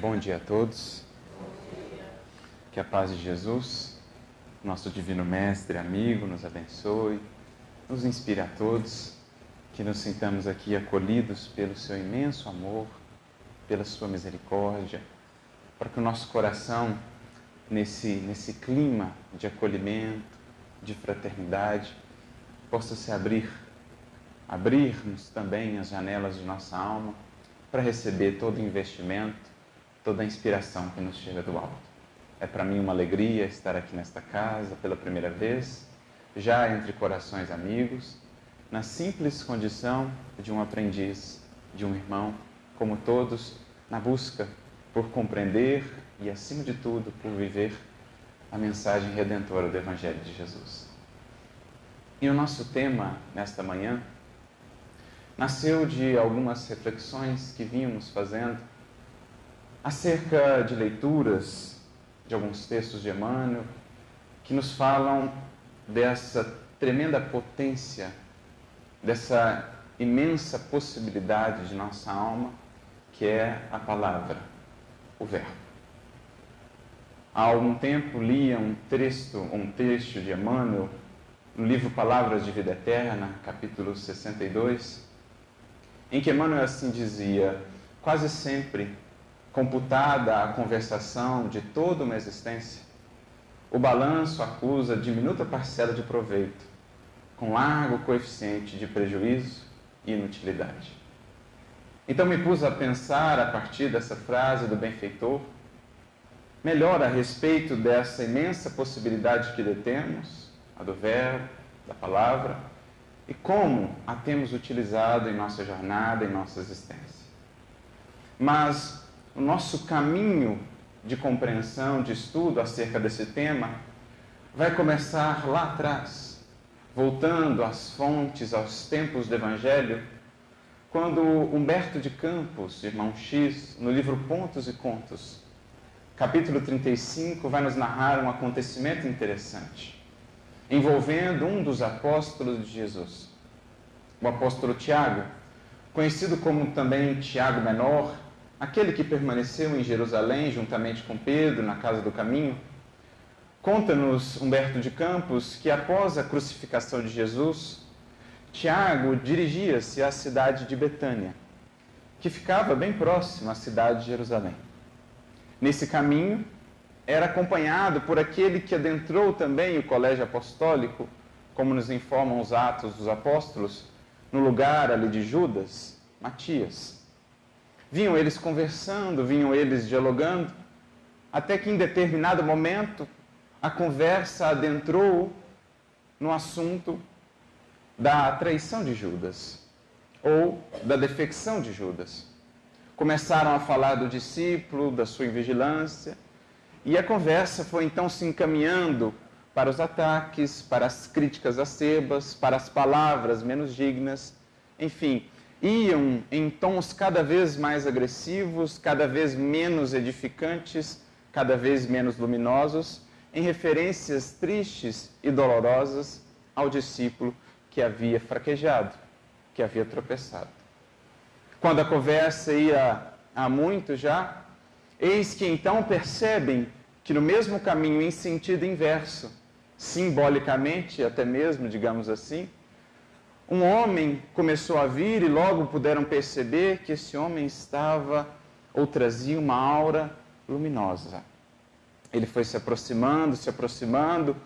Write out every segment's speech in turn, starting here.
Bom dia a todos. Que a paz de Jesus, nosso divino mestre, amigo, nos abençoe, nos inspire a todos, que nos sintamos aqui acolhidos pelo seu imenso amor, pela sua misericórdia, para que o nosso coração, nesse, nesse clima de acolhimento, de fraternidade, possa se abrir, abrirmos também as janelas de nossa alma para receber todo o investimento, toda a inspiração que nos chega do alto. É para mim uma alegria estar aqui nesta casa pela primeira vez, já entre corações amigos, na simples condição de um aprendiz, de um irmão, como todos, na busca por compreender e, acima de tudo, por viver a mensagem redentora do Evangelho de Jesus. E o nosso tema nesta manhã nasceu de algumas reflexões que vínhamos fazendo acerca de leituras de alguns textos de Emmanuel que nos falam dessa tremenda potência, dessa imensa possibilidade de nossa alma, que é a palavra, o Verbo. Há algum tempo lia um texto, um texto de Emmanuel no livro Palavras de Vida Eterna, capítulo 62, em que Emmanuel assim dizia: quase sempre computada a conversação de toda uma existência, o balanço acusa diminuta parcela de proveito, com largo coeficiente de prejuízo e inutilidade. Então me pus a pensar a partir dessa frase do benfeitor, melhor a respeito dessa imensa possibilidade que detemos, a do verbo, da palavra, e como a temos utilizado em nossa jornada, em nossa existência. Mas o nosso caminho de compreensão, de estudo acerca desse tema, vai começar lá atrás, voltando às fontes, aos tempos do Evangelho, quando Humberto de Campos, irmão X, no livro Pontos e Contos, capítulo 35, vai nos narrar um acontecimento interessante envolvendo um dos apóstolos de Jesus, o apóstolo Tiago, conhecido como também Tiago Menor, aquele que permaneceu em Jerusalém juntamente com Pedro na casa do caminho. Conta-nos Humberto de Campos que após a crucificação de Jesus, Tiago dirigia-se à cidade de Betânia, que ficava bem próxima à cidade de Jerusalém. Nesse caminho, era acompanhado por aquele que adentrou também o colégio apostólico, como nos informam os Atos dos Apóstolos, no lugar ali de Judas, Matias. Vinham eles conversando, vinham eles dialogando, até que em determinado momento a conversa adentrou no assunto da traição de Judas ou da defecção de Judas. Começaram a falar do discípulo, da sua invigilância, e a conversa foi então se encaminhando para os ataques, para as críticas acerbas, para as palavras menos dignas, enfim, iam em tons cada vez mais agressivos, cada vez menos edificantes, cada vez menos luminosos, em referências tristes e dolorosas ao discípulo que havia fraquejado, que havia tropeçado. Quando a conversa ia há muito já, Eis que então percebem que no mesmo caminho, em sentido inverso, simbolicamente até mesmo, digamos assim, um homem começou a vir e logo puderam perceber que esse homem estava ou trazia uma aura luminosa. Ele foi se aproximando, se aproximando,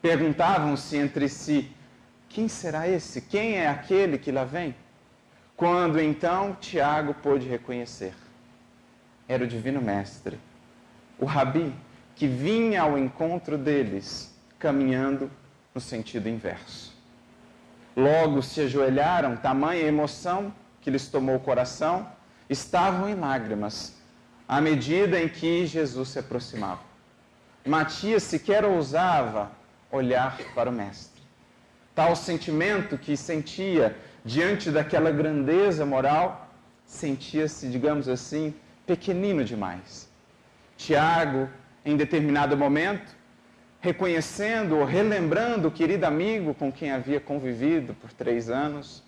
perguntavam-se entre si: quem será esse? Quem é aquele que lá vem? Quando então Tiago pôde reconhecer era o Divino Mestre, o Rabi, que vinha ao encontro deles, caminhando no sentido inverso. Logo se ajoelharam, tamanha emoção que lhes tomou o coração, estavam em lágrimas, à medida em que Jesus se aproximava. Matias sequer ousava olhar para o Mestre. Tal sentimento que sentia diante daquela grandeza moral, sentia-se, digamos assim, pequenino demais. Tiago, em determinado momento, reconhecendo ou relembrando o querido amigo com quem havia convivido por três anos,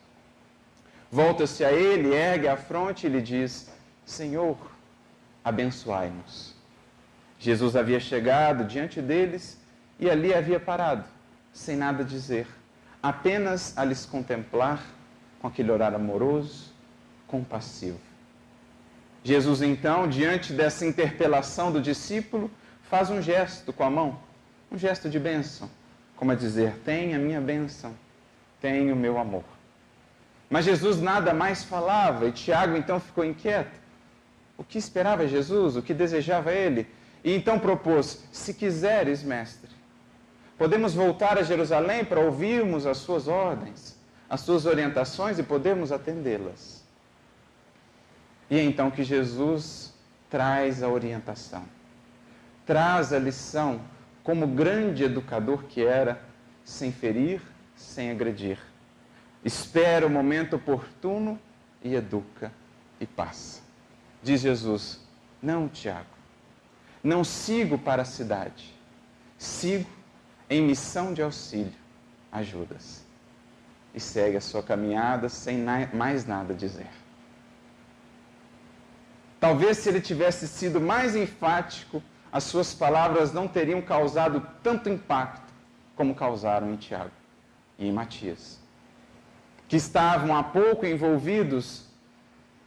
volta-se a ele, ergue a fronte e lhe diz: Senhor, abençoai-nos. Jesus havia chegado diante deles e ali havia parado, sem nada dizer, apenas a lhes contemplar com aquele olhar amoroso, compassivo. Jesus, então, diante dessa interpelação do discípulo, faz um gesto com a mão, um gesto de bênção, como a dizer: Tem a minha bênção, tem o meu amor. Mas Jesus nada mais falava e Tiago então ficou inquieto. O que esperava Jesus? O que desejava ele? E então propôs: Se quiseres, mestre, podemos voltar a Jerusalém para ouvirmos as suas ordens, as suas orientações e podemos atendê-las. E é então que Jesus traz a orientação, traz a lição, como grande educador que era, sem ferir, sem agredir. Espera o momento oportuno e educa e passa. Diz Jesus: Não, Tiago, não sigo para a cidade, sigo em missão de auxílio a Judas. E segue a sua caminhada sem mais nada dizer. Talvez se ele tivesse sido mais enfático, as suas palavras não teriam causado tanto impacto como causaram em Tiago e em Matias, que estavam há pouco envolvidos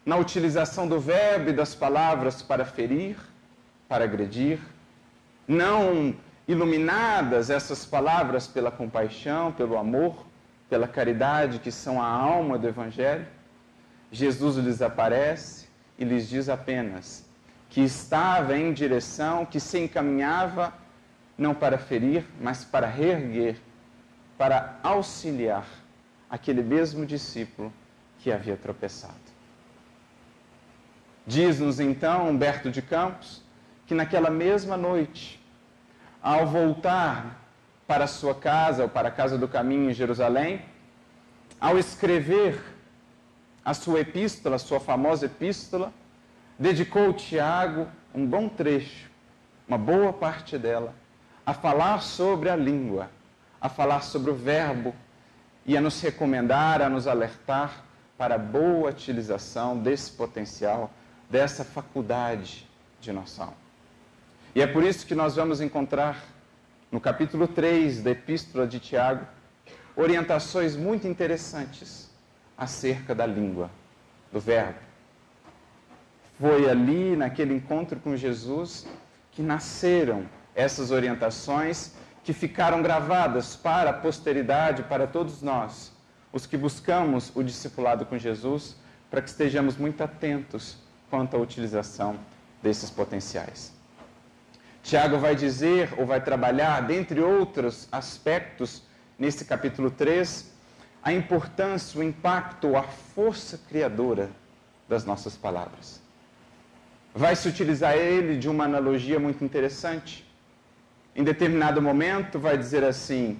na utilização do verbo e das palavras para ferir, para agredir, não iluminadas essas palavras pela compaixão, pelo amor, pela caridade, que são a alma do Evangelho, Jesus lhes aparece e lhes diz apenas que estava em direção, que se encaminhava não para ferir, mas para reerguer, para auxiliar aquele mesmo discípulo que havia tropeçado. Diz-nos então Humberto de Campos que naquela mesma noite, ao voltar para sua casa, ou para a casa do caminho em Jerusalém, ao escrever a sua epístola, a sua famosa epístola, dedicou Tiago um bom trecho, uma boa parte dela, a falar sobre a língua, a falar sobre o verbo e a nos recomendar, a nos alertar para a boa utilização desse potencial dessa faculdade de alma. E é por isso que nós vamos encontrar no capítulo 3 da Epístola de Tiago orientações muito interessantes acerca da língua, do verbo. Foi ali, naquele encontro com Jesus, que nasceram essas orientações que ficaram gravadas para a posteridade, para todos nós, os que buscamos o discipulado com Jesus, para que estejamos muito atentos quanto à utilização desses potenciais. Tiago vai dizer, ou vai trabalhar, dentre outros aspectos, nesse capítulo 3, a importância, o impacto, a força criadora das nossas palavras. Vai se utilizar ele de uma analogia muito interessante. Em determinado momento, vai dizer assim,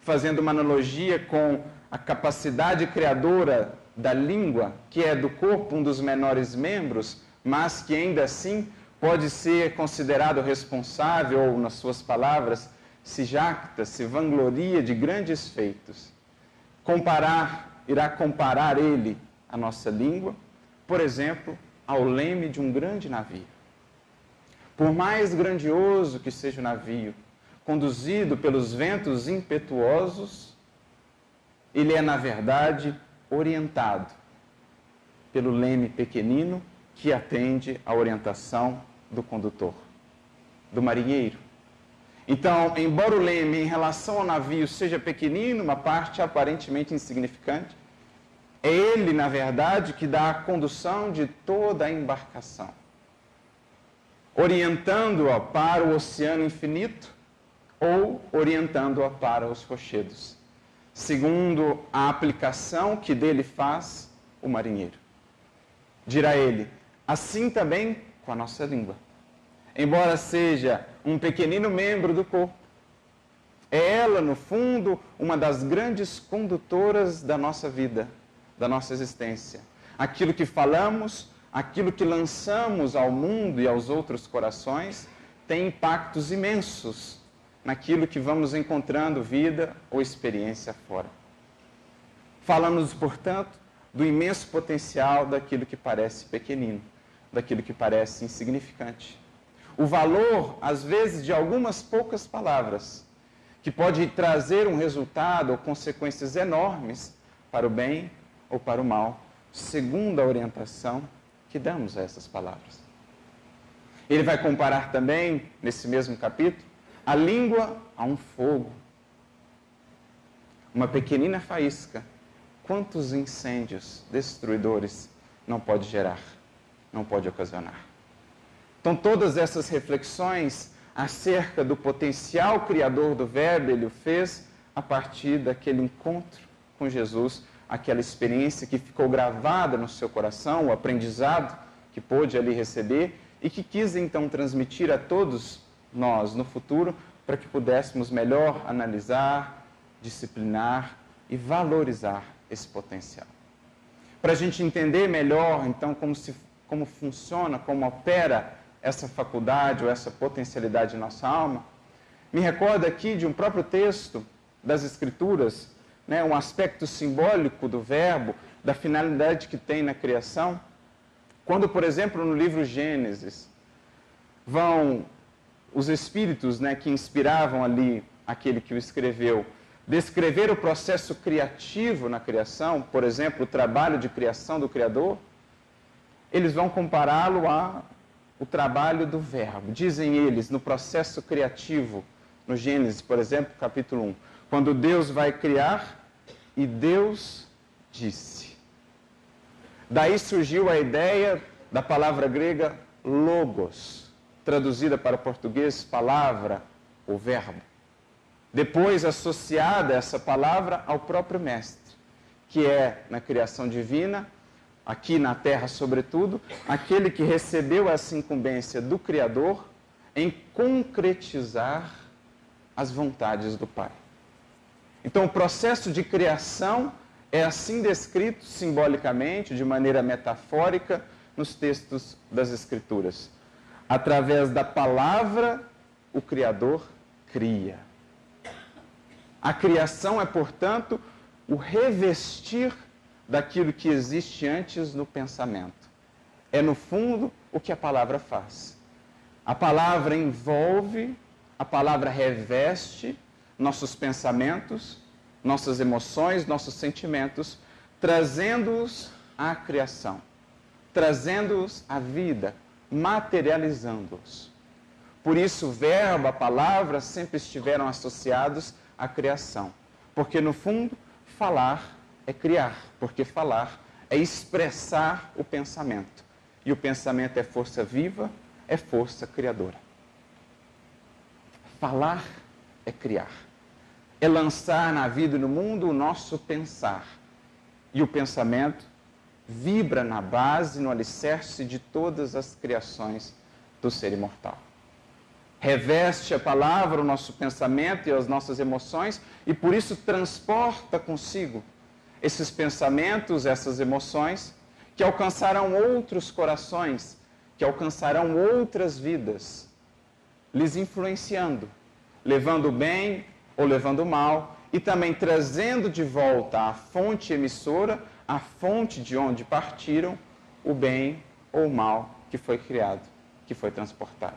fazendo uma analogia com a capacidade criadora da língua, que é do corpo um dos menores membros, mas que ainda assim pode ser considerado responsável, ou nas suas palavras, se jacta, se vangloria de grandes feitos. Comparar, irá comparar ele, a nossa língua, por exemplo, ao leme de um grande navio. Por mais grandioso que seja o navio, conduzido pelos ventos impetuosos, ele é, na verdade, orientado pelo leme pequenino que atende à orientação do condutor, do marinheiro. Então, embora o leme em relação ao navio seja pequenino, uma parte aparentemente insignificante, é ele, na verdade, que dá a condução de toda a embarcação, orientando-a para o oceano infinito ou orientando-a para os rochedos segundo a aplicação que dele faz o marinheiro. Dirá ele: assim também com a nossa língua. Embora seja um pequenino membro do corpo, é ela, no fundo, uma das grandes condutoras da nossa vida, da nossa existência. Aquilo que falamos, aquilo que lançamos ao mundo e aos outros corações, tem impactos imensos naquilo que vamos encontrando vida ou experiência fora. Falamos, portanto, do imenso potencial daquilo que parece pequenino, daquilo que parece insignificante. O valor, às vezes, de algumas poucas palavras, que pode trazer um resultado ou consequências enormes para o bem ou para o mal, segundo a orientação que damos a essas palavras. Ele vai comparar também, nesse mesmo capítulo, a língua a um fogo. Uma pequenina faísca. Quantos incêndios destruidores não pode gerar, não pode ocasionar? Então, todas essas reflexões acerca do potencial criador do Verbo, ele o fez a partir daquele encontro com Jesus, aquela experiência que ficou gravada no seu coração, o aprendizado que pôde ali receber e que quis então transmitir a todos nós no futuro para que pudéssemos melhor analisar, disciplinar e valorizar esse potencial. Para a gente entender melhor, então, como, se, como funciona, como opera essa faculdade ou essa potencialidade em nossa alma, me recorda aqui de um próprio texto das Escrituras, né, um aspecto simbólico do verbo, da finalidade que tem na criação. Quando, por exemplo, no livro Gênesis, vão os espíritos né, que inspiravam ali aquele que o escreveu, descrever o processo criativo na criação, por exemplo, o trabalho de criação do Criador, eles vão compará-lo a o trabalho do verbo. Dizem eles, no processo criativo, no Gênesis, por exemplo, capítulo 1, quando Deus vai criar e Deus disse. Daí surgiu a ideia da palavra grega logos, traduzida para português palavra ou verbo. Depois associada essa palavra ao próprio mestre, que é na criação divina aqui na terra, sobretudo, aquele que recebeu essa incumbência do Criador em concretizar as vontades do Pai. Então, o processo de criação é assim descrito simbolicamente, de maneira metafórica, nos textos das Escrituras. Através da palavra, o Criador cria. A criação é, portanto, o revestir daquilo que existe antes no pensamento. É, no fundo, o que a palavra faz. A palavra envolve, a palavra reveste nossos pensamentos, nossas emoções, nossos sentimentos, trazendo-os à criação, trazendo-os à vida, materializando-os. Por isso, verbo, a palavra sempre estiveram associados à criação, porque no fundo, falar é criar, porque falar é expressar o pensamento. E o pensamento é força viva, é força criadora. Falar é criar. É lançar na vida e no mundo o nosso pensar. E o pensamento vibra na base, no alicerce de todas as criações do ser imortal. Reveste a palavra o nosso pensamento e as nossas emoções e por isso transporta consigo esses pensamentos, essas emoções, que alcançarão outros corações, que alcançarão outras vidas, lhes influenciando, levando o bem ou levando o mal, e também trazendo de volta à fonte emissora, à fonte de onde partiram, o bem ou o mal que foi criado, que foi transportado.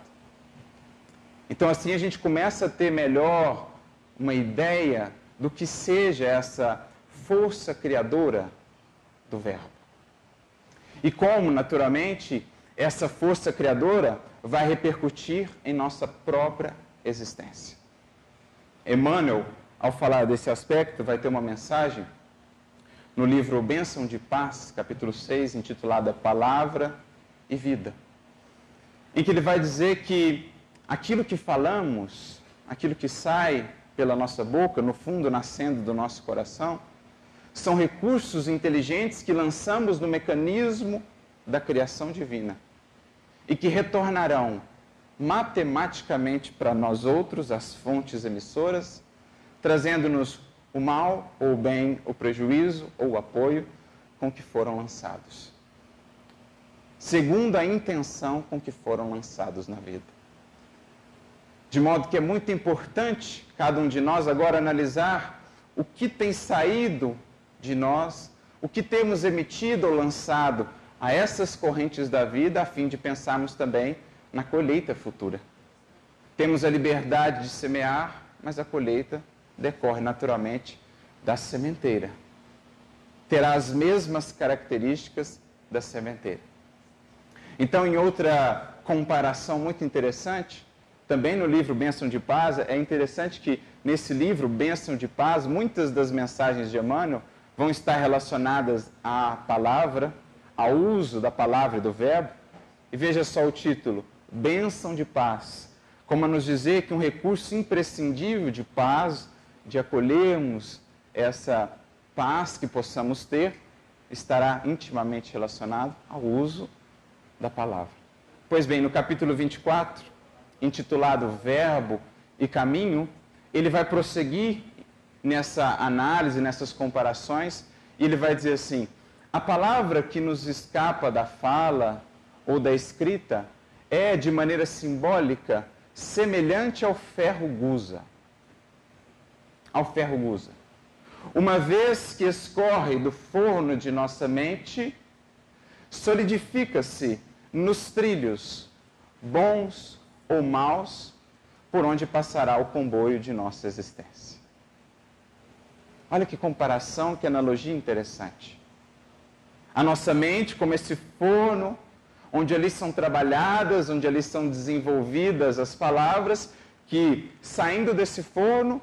Então, assim, a gente começa a ter melhor uma ideia do que seja essa força criadora do Verbo. E como, naturalmente, essa força criadora vai repercutir em nossa própria existência. Emmanuel, ao falar desse aspecto, vai ter uma mensagem no livro Bênção de Paz, capítulo 6, intitulada Palavra e Vida, em que ele vai dizer que aquilo que falamos, aquilo que sai pela nossa boca, no fundo nascendo do nosso coração, são recursos inteligentes que lançamos no mecanismo da criação divina e que retornarão matematicamente para nós outros, as fontes emissoras, trazendo-nos o mal ou o bem, o prejuízo ou o apoio com que foram lançados. Segundo a intenção com que foram lançados na vida. De modo que é muito importante cada um de nós agora analisar o que tem saído de nós, o que temos emitido ou lançado a essas correntes da vida a fim de pensarmos também na colheita futura. Temos a liberdade de semear, mas a colheita decorre naturalmente da sementeira. Terá as mesmas características da sementeira. Então, em outra comparação muito interessante, também no livro Bênção de Paz, é interessante que nesse livro Bênção de Paz, muitas das mensagens de Emmanuel vão estar relacionadas à palavra, ao uso da palavra e do verbo. E veja só o título: Bênção de Paz como a nos dizer que um recurso imprescindível de paz, de acolhermos essa paz que possamos ter, estará intimamente relacionado ao uso da palavra. Pois bem, no capítulo 24, intitulado Verbo e Caminho, ele vai prosseguir nessa análise, nessas comparações, e ele vai dizer assim: a palavra que nos escapa da fala ou da escrita é, de maneira simbólica, semelhante ao ferro gusa. Ao ferro gusa. Uma vez que escorre do forno de nossa mente, solidifica-se nos trilhos, bons ou maus, por onde passará o comboio de nossa existência. Olha que comparação, que analogia interessante. A nossa mente, como esse forno onde ali são trabalhadas, onde ali são desenvolvidas as palavras que, saindo desse forno,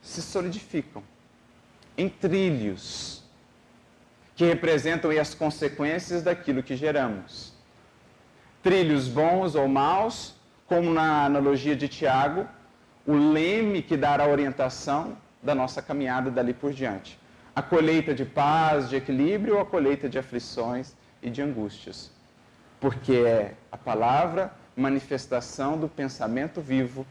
se solidificam em trilhos que representam as consequências daquilo que geramos. Trilhos bons ou maus, como na analogia de Tiago, o leme que dará a orientação da nossa caminhada dali por diante. A colheita de paz, de equilíbrio ou a colheita de aflições e de angústias porque é a palavra manifestação do pensamento vivo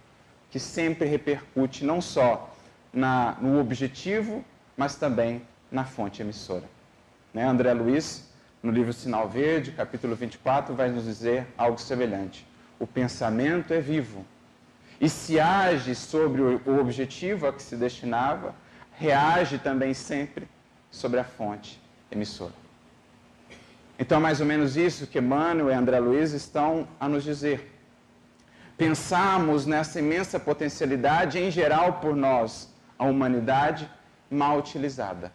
que sempre repercute não só na, no objetivo, mas também na fonte emissora. Né? André Luiz, no livro Sinal Verde, capítulo 24, vai nos dizer algo semelhante. O pensamento é vivo e se age sobre o objetivo a que se destinava, reage também sempre sobre a fonte emissora. Então, é mais ou menos isso que Emmanuel e André Luiz estão a nos dizer. Pensamos nessa imensa potencialidade, em geral por nós, a humanidade mal utilizada.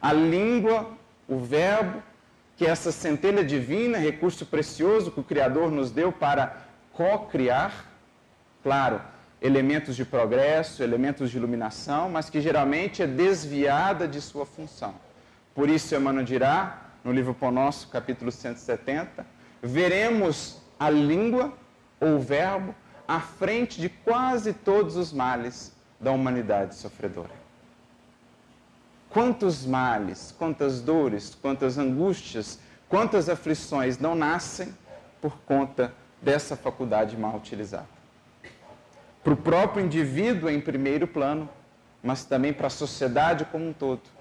A língua, o verbo, que é essa centelha divina, recurso precioso que o Criador nos deu para co-criar, claro, elementos de progresso, elementos de iluminação, mas que geralmente é desviada de sua função. Por isso, Emmanuel dirá no livro Pão Nosso, capítulo 170, veremos a língua ou o verbo à frente de quase todos os males da humanidade sofredora. Quantos males, quantas dores, quantas angústias, quantas aflições não nascem por conta dessa faculdade mal utilizada? Para o próprio indivíduo em primeiro plano, mas também para a sociedade como um todo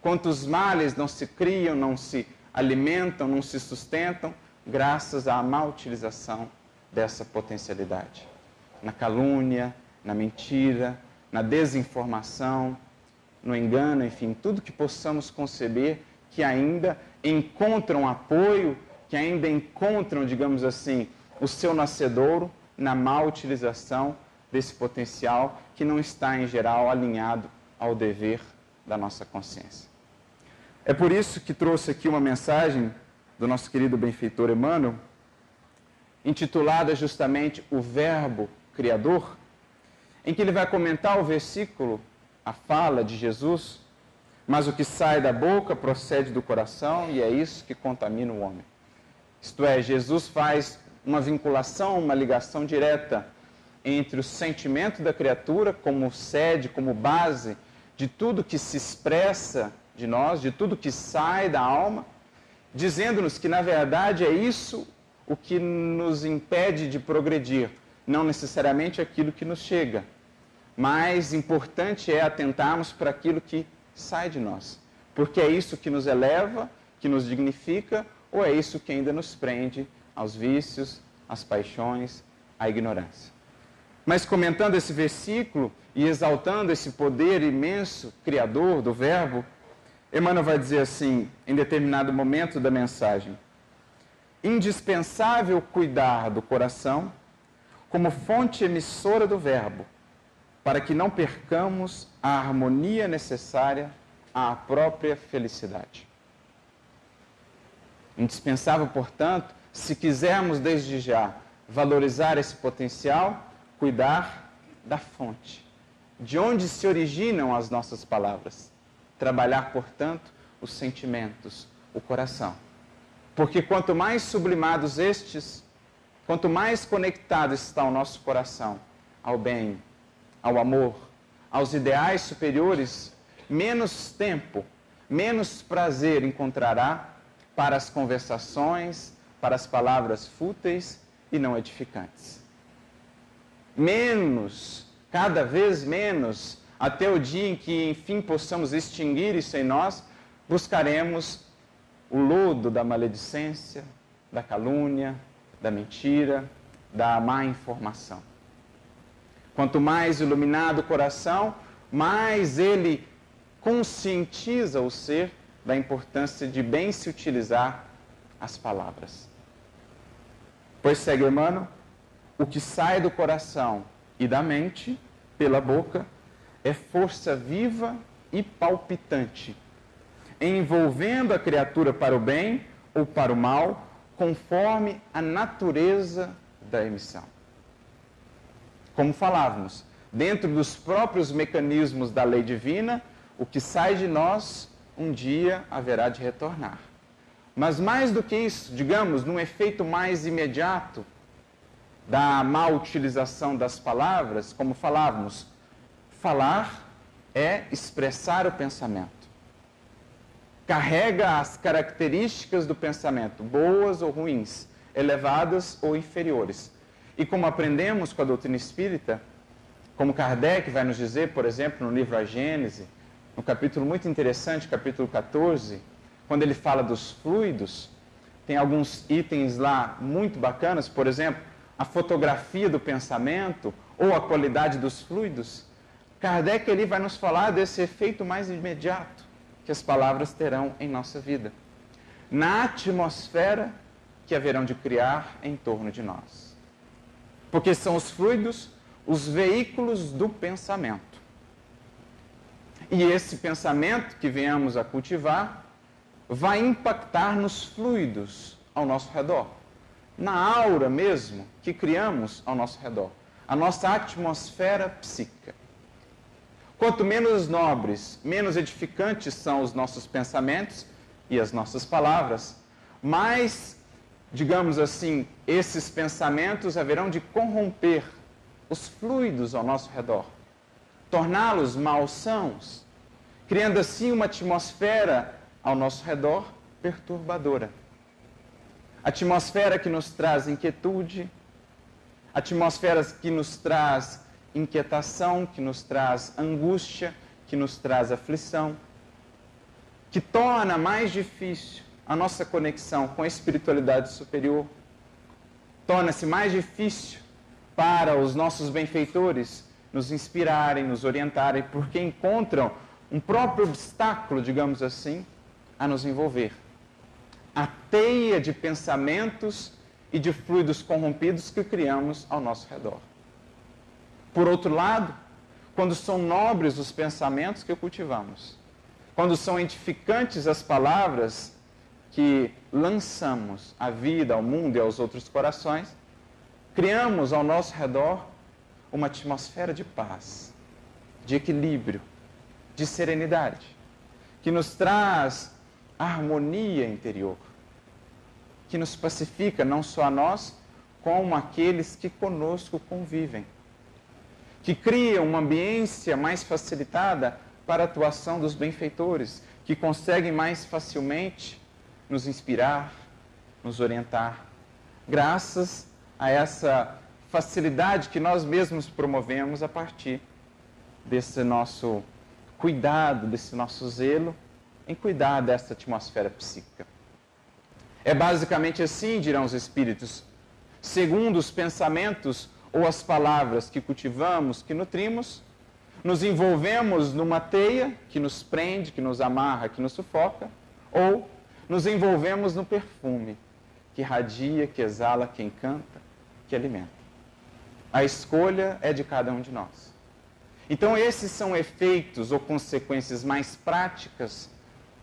Quantos males não se criam, não se alimentam, não se sustentam, graças à má utilização dessa potencialidade. Na calúnia, na mentira, na desinformação, no engano, enfim, tudo que possamos conceber que ainda encontram apoio, que ainda encontram, digamos assim, o seu nascedouro na má utilização desse potencial que não está, em geral, alinhado ao dever da nossa consciência. É por isso que trouxe aqui uma mensagem do nosso querido benfeitor Emmanuel, intitulada justamente O Verbo Criador, em que ele vai comentar o versículo, a fala de Jesus, mas o que sai da boca procede do coração e é isso que contamina o homem. Isto é, Jesus faz uma vinculação, uma ligação direta entre o sentimento da criatura como sede, como base de tudo que se expressa de nós, de tudo que sai da alma, dizendo-nos que, na verdade, é isso o que nos impede de progredir, não necessariamente aquilo que nos chega. Mais importante é atentarmos para aquilo que sai de nós, porque é isso que nos eleva, que nos dignifica, ou é isso que ainda nos prende aos vícios, às paixões, à ignorância. Mas comentando esse versículo e exaltando esse poder imenso, criador do Verbo, Emmanuel vai dizer assim, em determinado momento da mensagem: indispensável cuidar do coração como fonte emissora do Verbo, para que não percamos a harmonia necessária à própria felicidade. Indispensável, portanto, se quisermos desde já valorizar esse potencial, cuidar da fonte, de onde se originam as nossas palavras. Trabalhar, portanto, os sentimentos, o coração. Porque quanto mais sublimados estes, quanto mais conectado está o nosso coração ao bem, ao amor, aos ideais superiores, menos tempo, menos prazer encontrará para as conversações, para as palavras fúteis e não edificantes. Menos, cada vez menos, até o dia em que enfim possamos extinguir isso em nós, buscaremos o lodo da maledicência, da calúnia, da mentira, da má informação. Quanto mais iluminado o coração, mais ele conscientiza o ser da importância de bem se utilizar as palavras. Pois segue, irmão, o que sai do coração e da mente, pela boca, é força viva e palpitante envolvendo a criatura para o bem ou para o mal, conforme a natureza da emissão. Como falávamos, dentro dos próprios mecanismos da lei divina, o que sai de nós um dia haverá de retornar. Mas mais do que isso, digamos, num efeito mais imediato da má utilização das palavras, como falávamos, falar é expressar o pensamento carrega as características do pensamento, boas ou ruins, elevadas ou inferiores. E como aprendemos com a doutrina espírita, como Kardec vai nos dizer, por exemplo, no livro A Gênese, no capítulo muito interessante, capítulo 14, quando ele fala dos fluidos, tem alguns itens lá muito bacanas, por exemplo, a fotografia do pensamento ou a qualidade dos fluidos. Kardec ele vai nos falar desse efeito mais imediato que as palavras terão em nossa vida, na atmosfera que haverão de criar em torno de nós. Porque são os fluidos, os veículos do pensamento. E esse pensamento que venhamos a cultivar vai impactar nos fluidos ao nosso redor, na aura mesmo que criamos ao nosso redor, a nossa atmosfera psíquica. Quanto menos nobres, menos edificantes são os nossos pensamentos e as nossas palavras, mais, digamos assim, esses pensamentos haverão de corromper os fluidos ao nosso redor, torná-los malsãos, criando assim uma atmosfera ao nosso redor perturbadora. Atmosfera que nos traz inquietude, atmosferas que nos traz inquietação, que nos traz angústia, que nos traz aflição, que torna mais difícil a nossa conexão com a espiritualidade superior, torna-se mais difícil para os nossos benfeitores nos inspirarem, nos orientarem, porque encontram um próprio obstáculo, digamos assim, a nos envolver. A teia de pensamentos e de fluidos corrompidos que criamos ao nosso redor. Por outro lado, quando são nobres os pensamentos que cultivamos, quando são edificantes as palavras que lançamos à vida, ao mundo e aos outros corações, criamos ao nosso redor uma atmosfera de paz, de equilíbrio, de serenidade, que nos traz harmonia interior, que nos pacifica não só a nós, como aqueles que conosco convivem que cria uma ambiência mais facilitada para a atuação dos benfeitores, que conseguem mais facilmente nos inspirar, nos orientar, graças a essa facilidade que nós mesmos promovemos a partir desse nosso cuidado, desse nosso zelo em cuidar dessa atmosfera psíquica. É basicamente assim, dirão os espíritos, segundo os pensamentos ou as palavras que cultivamos, que nutrimos, nos envolvemos numa teia que nos prende, que nos amarra, que nos sufoca, ou nos envolvemos no perfume que radia, que exala, que encanta, que alimenta. A escolha é de cada um de nós. Então, esses são efeitos ou consequências mais práticas,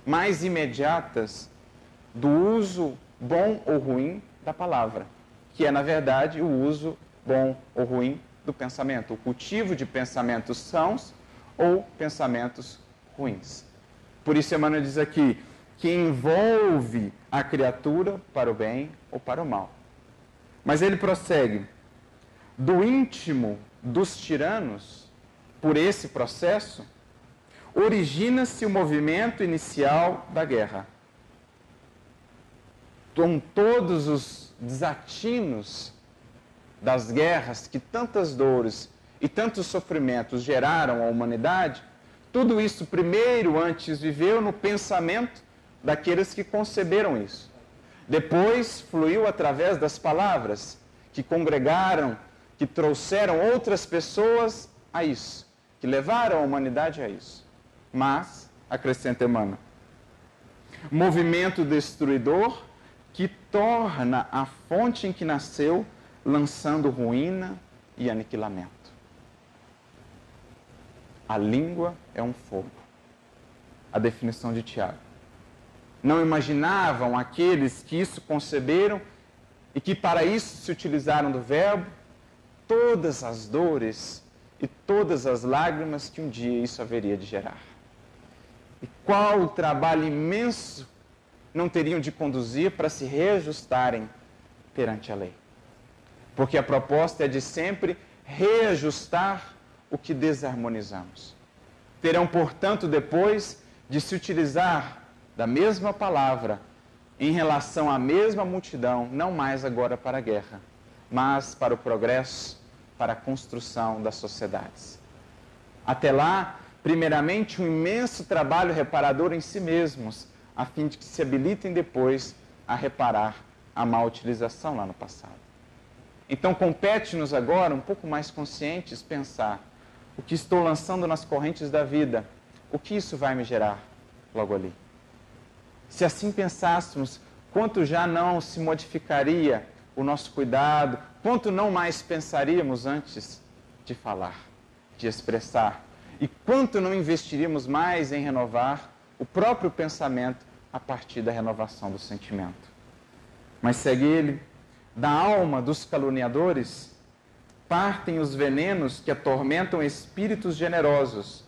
mais imediatas do uso bom ou ruim da palavra, que é, na verdade, o uso bom ou ruim do pensamento, o cultivo de pensamentos sãos ou pensamentos ruins. Por isso, Emmanuel diz aqui que envolve a criatura para o bem ou para o mal. Mas ele prossegue: do íntimo dos tiranos, por esse processo, origina-se o movimento inicial da guerra. Com todos os desatinos das guerras que tantas dores e tantos sofrimentos geraram à humanidade, tudo isso primeiro antes viveu no pensamento daqueles que conceberam isso. Depois fluiu através das palavras que congregaram, que trouxeram outras pessoas a isso, que levaram a humanidade a isso. Mas, acrescenta Emmanuel, movimento destruidor que torna a fonte em que nasceu, lançando ruína e aniquilamento. A língua é um fogo. A definição de Tiago não imaginavam aqueles que isso conceberam e que para isso se utilizaram do verbo, todas as dores e todas as lágrimas que um dia isso haveria de gerar. E qual o trabalho imenso não teriam de conduzir para se reajustarem perante a lei. Porque a proposta é de sempre reajustar o que desarmonizamos. Terão, portanto, depois de se utilizar da mesma palavra em relação à mesma multidão, não mais agora para a guerra, mas para o progresso, para a construção das sociedades. Até lá, primeiramente, um imenso trabalho reparador em si mesmos, a fim de que se habilitem depois a reparar a má utilização lá no passado. Então, compete-nos agora, um pouco mais conscientes, pensar o que estou lançando nas correntes da vida, o que isso vai me gerar logo ali. Se assim pensássemos, quanto já não se modificaria o nosso cuidado, quanto não mais pensaríamos antes de falar, de expressar, e quanto não investiríamos mais em renovar o próprio pensamento a partir da renovação do sentimento. Mas segue ele, da alma dos caluniadores partem os venenos que atormentam espíritos generosos,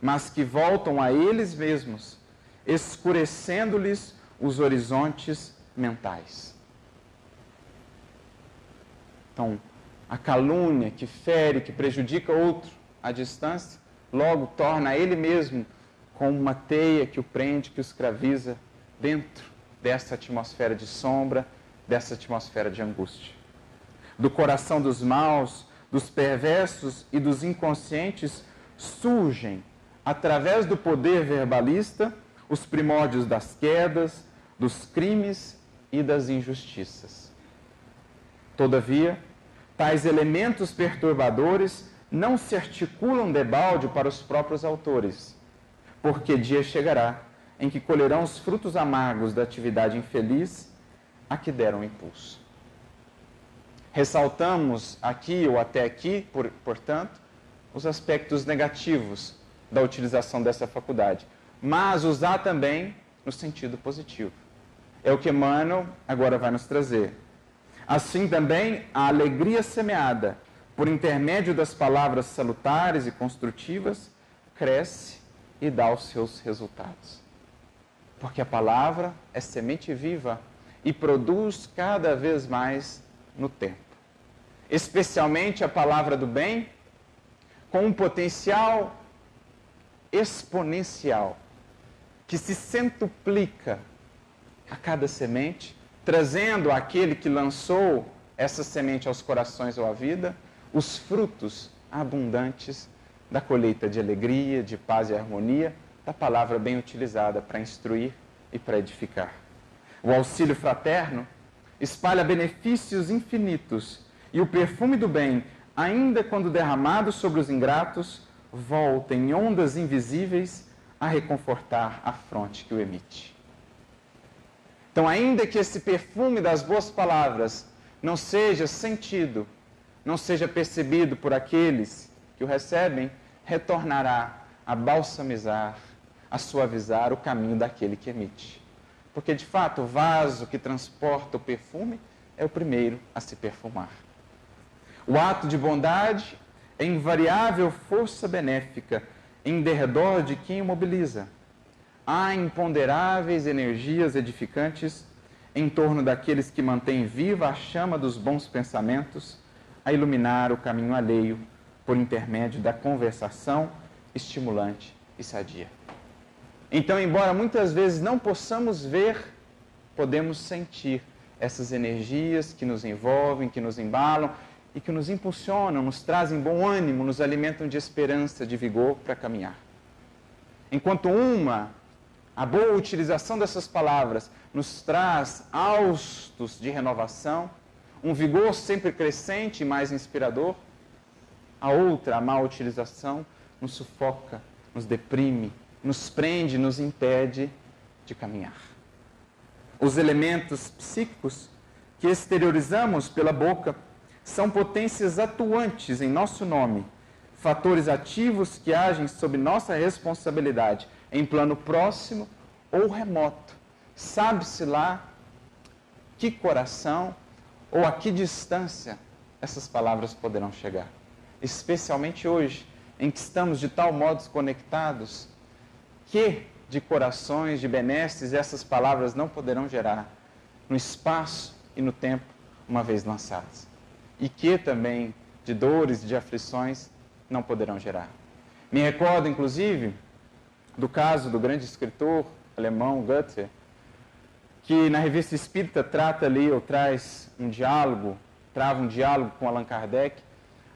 mas que voltam a eles mesmos escurecendo-lhes os horizontes mentais. Então, a calúnia que fere, que prejudica outro à distância, logo torna ele mesmo como uma teia que o prende, que o escraviza dentro dessa atmosfera de sombra, dessa atmosfera de angústia. Do coração dos maus, dos perversos e dos inconscientes surgem, através do poder verbalista, os primórdios das quedas, dos crimes e das injustiças. Todavia, tais elementos perturbadores não se articulam debalde para os próprios autores, porque dia chegará em que colherão os frutos amargos da atividade infeliz a que deram impulso. Ressaltamos aqui ou até aqui, por, portanto, os aspectos negativos da utilização dessa faculdade mas usar também no sentido positivo. É o que Emmanuel agora vai nos trazer. Assim também, a alegria semeada por intermédio das palavras salutares e construtivas cresce e dá os seus resultados. Porque a palavra é semente viva e produz cada vez mais no tempo. Especialmente a palavra do bem, com um potencial exponencial que se centuplica a cada semente, trazendo àquele que lançou essa semente aos corações ou à vida os frutos abundantes da colheita de alegria, de paz e harmonia, da palavra bem utilizada para instruir e para edificar. O auxílio fraterno espalha benefícios infinitos e o perfume do bem, ainda quando derramado sobre os ingratos, volta em ondas invisíveis a reconfortar a fronte que o emite. Então, ainda que esse perfume das boas palavras não seja sentido, não seja percebido por aqueles que o recebem, retornará a balsamizar, a suavizar o caminho daquele que emite. Porque, de fato, o vaso que transporta o perfume é o primeiro a se perfumar. O ato de bondade é invariável força benéfica em derredor de quem o mobiliza. Há imponderáveis energias edificantes em torno daqueles que mantêm viva a chama dos bons pensamentos a iluminar o caminho alheio por intermédio da conversação estimulante e sadia. Então, embora muitas vezes não possamos ver, podemos sentir essas energias que nos envolvem, que nos embalam e que nos impulsionam, nos trazem bom ânimo, nos alimentam de esperança, de vigor para caminhar. Enquanto uma, a boa utilização dessas palavras, nos traz austos de renovação, um vigor sempre crescente e mais inspirador, a outra, a má utilização, nos sufoca, nos deprime, nos prende, nos impede de caminhar. Os elementos psíquicos que exteriorizamos pela boca são potências atuantes em nosso nome, fatores ativos que agem sob nossa responsabilidade em plano próximo ou remoto. Sabe-se lá que coração ou a que distância essas palavras poderão chegar. Especialmente hoje, em que estamos de tal modo conectados que de corações, de benesses, essas palavras não poderão gerar no espaço e no tempo, uma vez lançadas. E que também de dores, de aflições, não poderão gerar. Me recordo, inclusive, do caso do grande escritor alemão Goethe, que na revista Espírita trata ali, ou traz um diálogo, trava um diálogo com Allan Kardec,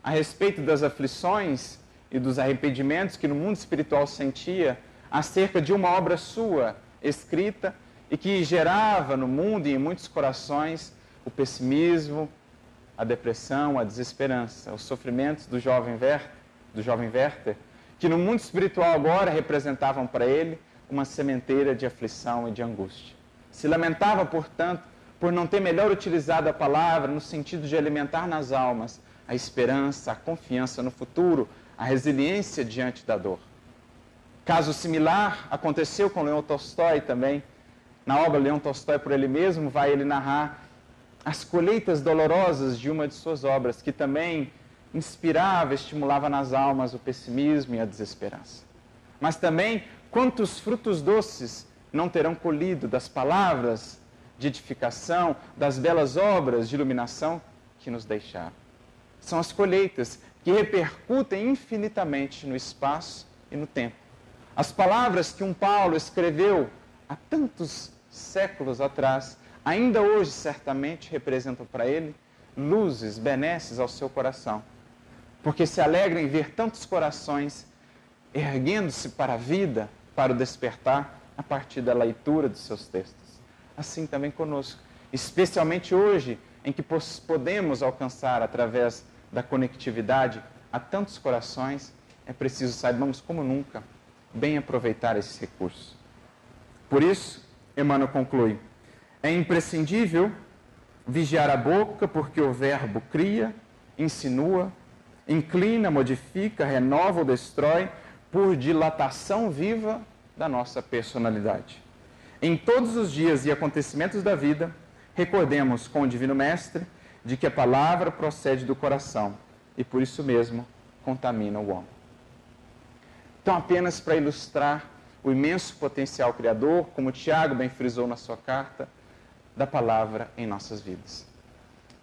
a respeito das aflições e dos arrependimentos que no mundo espiritual sentia acerca de uma obra sua escrita e que gerava no mundo e em muitos corações o pessimismo, a depressão, a desesperança, os sofrimentos do jovem, Ver, do jovem Werther, que no mundo espiritual agora representavam para ele uma sementeira de aflição e de angústia. Se lamentava, portanto, por não ter melhor utilizado a palavra no sentido de alimentar nas almas a esperança, a confiança no futuro, a resiliência diante da dor. Caso similar aconteceu com Leon Tolstói também. Na obra Leon Tolstói por ele mesmo, vai ele narrar as colheitas dolorosas de uma de suas obras, que também inspirava, estimulava nas almas o pessimismo e a desesperança. Mas também quantos frutos doces não terão colhido das palavras de edificação, das belas obras de iluminação que nos deixaram. São as colheitas que repercutem infinitamente no espaço e no tempo. As palavras que um Paulo escreveu há tantos séculos atrás, ainda hoje certamente representam para ele luzes, benesses ao seu coração. Porque se alegra em ver tantos corações erguendo-se para a vida, para o despertar, a partir da leitura dos seus textos. Assim também conosco, especialmente hoje, em que podemos alcançar através da conectividade a tantos corações, é preciso saibamos como nunca bem aproveitar esse recurso. Por isso, Emmanuel conclui: é imprescindível vigiar a boca, porque o verbo cria, insinua, inclina, modifica, renova ou destrói por dilatação viva da nossa personalidade. Em todos os dias e acontecimentos da vida, recordemos com o Divino Mestre de que a palavra procede do coração e por isso mesmo contamina o homem. Então, apenas para ilustrar o imenso potencial criador, como Tiago bem frisou na sua carta, da palavra em nossas vidas.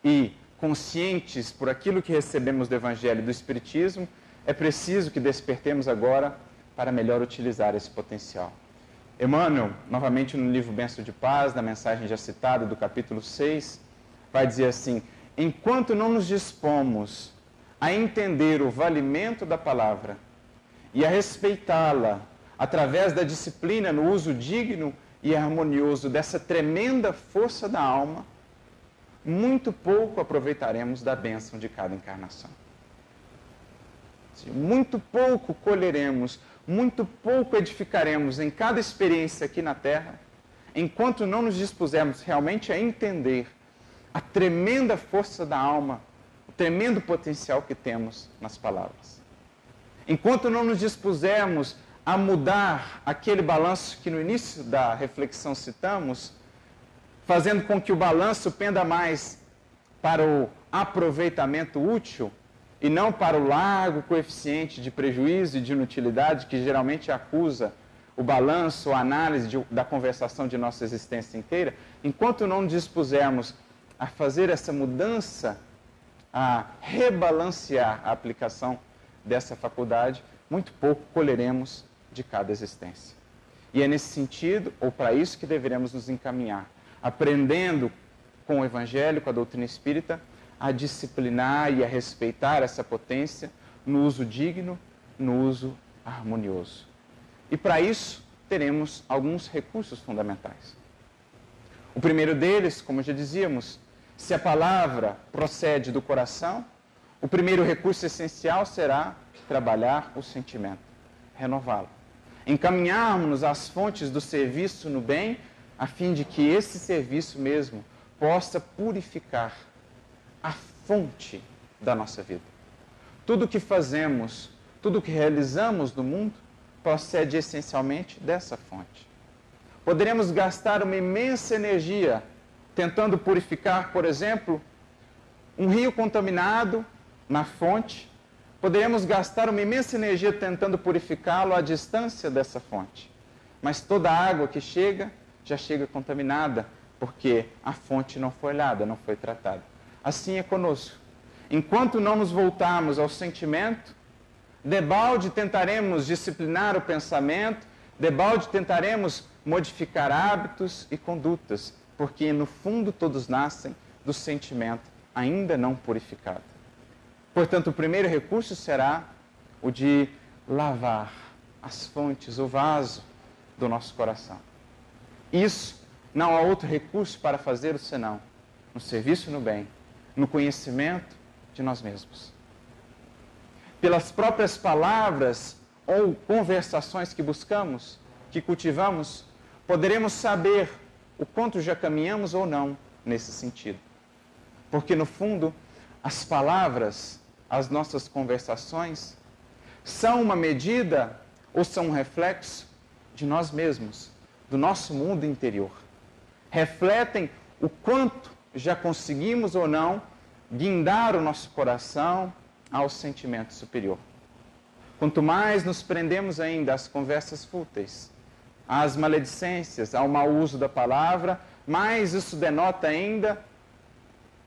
E conscientes por aquilo que recebemos do Evangelho e do Espiritismo, é preciso que despertemos agora para melhor utilizar esse potencial. Emmanuel, novamente no livro Benção de Paz, na mensagem já citada do capítulo 6, vai dizer assim: enquanto não nos dispomos a entender o valimento da palavra e a respeitá-la através da disciplina no uso digno e harmonioso dessa tremenda força da alma, muito pouco aproveitaremos da bênção de cada encarnação. Muito pouco colheremos, muito pouco edificaremos em cada experiência aqui na Terra, enquanto não nos dispusermos realmente a entender a tremenda força da alma, o tremendo potencial que temos nas palavras. Enquanto não nos dispusermos a mudar aquele balanço que no início da reflexão citamos, fazendo com que o balanço penda mais para o aproveitamento útil e não para o largo coeficiente de prejuízo e de inutilidade que geralmente acusa o balanço, a análise de, da conversação de nossa existência inteira, enquanto não dispusermos a fazer essa mudança, a rebalancear a aplicação dessa faculdade, muito pouco colheremos de cada existência. E é nesse sentido, ou para isso, que deveremos nos encaminhar, aprendendo com o Evangelho, com a doutrina espírita, a disciplinar e a respeitar essa potência no uso digno, no uso harmonioso. E para isso, teremos alguns recursos fundamentais. O primeiro deles, como já dizíamos, se a palavra procede do coração, o primeiro recurso essencial será trabalhar o sentimento, renová-lo. Encaminharmos-nos às fontes do serviço no bem, a fim de que esse serviço mesmo possa purificar a fonte da nossa vida. Tudo o que fazemos, tudo o que realizamos no mundo, procede essencialmente dessa fonte. Poderemos gastar uma imensa energia tentando purificar, por exemplo, um rio contaminado na fonte. Poderemos gastar uma imensa energia tentando purificá-lo à distância dessa fonte. Mas toda a água que chega já chega contaminada, porque a fonte não foi olhada, não foi tratada. Assim é conosco. Enquanto não nos voltarmos ao sentimento, debalde tentaremos disciplinar o pensamento, debalde tentaremos modificar hábitos e condutas, porque no fundo todos nascem do sentimento ainda não purificado. Portanto, o primeiro recurso será o de lavar as fontes, o vaso do nosso coração. Isso não há outro recurso para fazer o senão no serviço no bem, no conhecimento de nós mesmos. Pelas próprias palavras ou conversações que buscamos, que cultivamos, poderemos saber o quanto já caminhamos ou não nesse sentido. Porque, no fundo, as palavras, as nossas conversações, são uma medida ou são um reflexo de nós mesmos, do nosso mundo interior. Refletem o quanto já conseguimos ou não guindar o nosso coração ao sentimento superior. Quanto mais nos prendemos ainda às conversas fúteis, às maledicências, ao mau uso da palavra, mais isso denota ainda